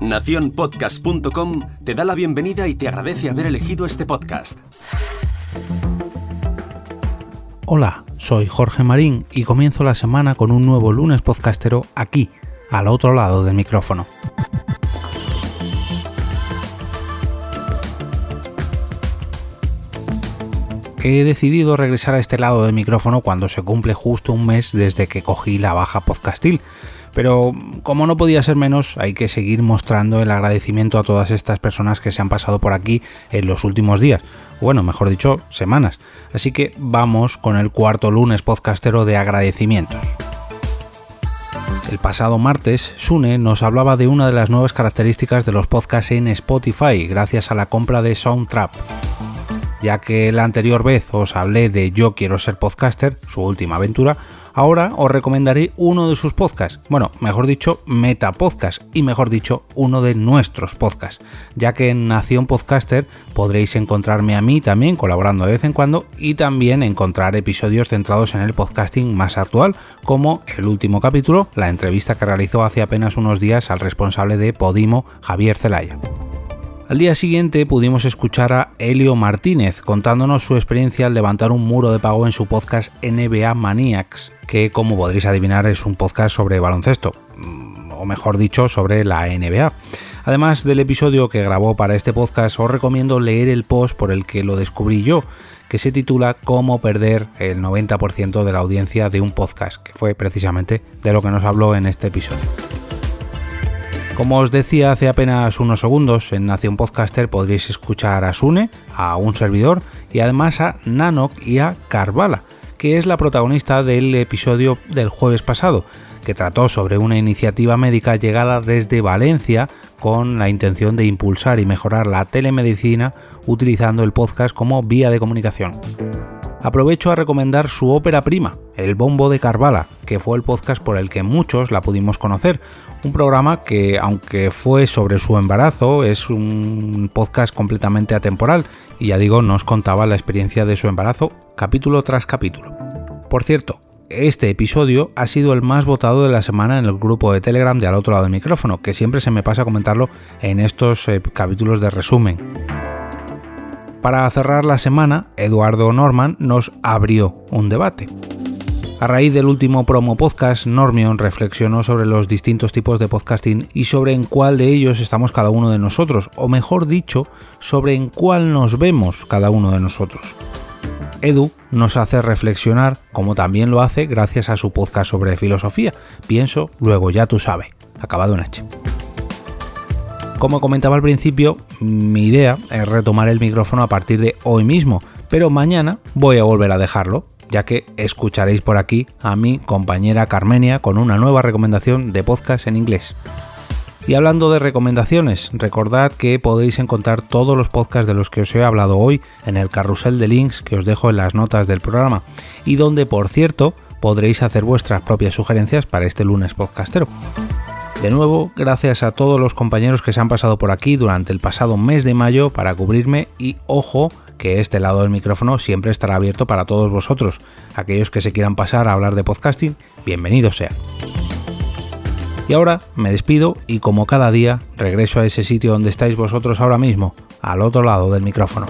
Naciónpodcast.com te da la bienvenida y te agradece haber elegido este podcast. Hola, soy Jorge Marín y comienzo la semana con un nuevo lunes podcastero aquí, al otro lado del micrófono. He decidido regresar a este lado del micrófono cuando se cumple justo un mes desde que cogí la baja podcastil pero como no podía ser menos, hay que seguir mostrando el agradecimiento a todas estas personas que se han pasado por aquí en los últimos días, bueno, mejor dicho, semanas. Así que vamos con el cuarto lunes podcastero de agradecimientos. El pasado martes, Sune nos hablaba de una de las nuevas características de los podcasts en Spotify gracias a la compra de Soundtrap. Ya que la anterior vez os hablé de Yo quiero ser podcaster, su última aventura, Ahora os recomendaré uno de sus podcasts, bueno, mejor dicho, meta podcast y mejor dicho, uno de nuestros podcasts, ya que en Nación Podcaster podréis encontrarme a mí también colaborando de vez en cuando y también encontrar episodios centrados en el podcasting más actual, como el último capítulo, la entrevista que realizó hace apenas unos días al responsable de Podimo, Javier Zelaya. Al día siguiente pudimos escuchar a Helio Martínez contándonos su experiencia al levantar un muro de pago en su podcast NBA Maniacs, que como podréis adivinar es un podcast sobre baloncesto, mm, o mejor dicho, sobre la NBA. Además del episodio que grabó para este podcast, os recomiendo leer el post por el que lo descubrí yo, que se titula Cómo perder el 90% de la audiencia de un podcast, que fue precisamente de lo que nos habló en este episodio. Como os decía hace apenas unos segundos, en Nación Podcaster podréis escuchar a Sune, a un servidor y además a Nanok y a Carvala, que es la protagonista del episodio del jueves pasado, que trató sobre una iniciativa médica llegada desde Valencia con la intención de impulsar y mejorar la telemedicina utilizando el podcast como vía de comunicación aprovecho a recomendar su ópera prima, El Bombo de Carvala, que fue el podcast por el que muchos la pudimos conocer. Un programa que, aunque fue sobre su embarazo, es un podcast completamente atemporal y ya digo, nos contaba la experiencia de su embarazo capítulo tras capítulo. Por cierto, este episodio ha sido el más votado de la semana en el grupo de Telegram de al otro lado del micrófono, que siempre se me pasa comentarlo en estos eh, capítulos de resumen. Para cerrar la semana, Eduardo Norman nos abrió un debate. A raíz del último promo podcast, Normion reflexionó sobre los distintos tipos de podcasting y sobre en cuál de ellos estamos cada uno de nosotros, o mejor dicho, sobre en cuál nos vemos cada uno de nosotros. Edu nos hace reflexionar, como también lo hace gracias a su podcast sobre filosofía. Pienso, luego ya tú sabes. Acabado en H. Como comentaba al principio, mi idea es retomar el micrófono a partir de hoy mismo, pero mañana voy a volver a dejarlo, ya que escucharéis por aquí a mi compañera Carmenia con una nueva recomendación de podcast en inglés. Y hablando de recomendaciones, recordad que podéis encontrar todos los podcasts de los que os he hablado hoy en el carrusel de links que os dejo en las notas del programa y donde, por cierto, podréis hacer vuestras propias sugerencias para este lunes podcastero. De nuevo, gracias a todos los compañeros que se han pasado por aquí durante el pasado mes de mayo para cubrirme y ojo que este lado del micrófono siempre estará abierto para todos vosotros. Aquellos que se quieran pasar a hablar de podcasting, bienvenidos sean. Y ahora me despido y como cada día regreso a ese sitio donde estáis vosotros ahora mismo, al otro lado del micrófono.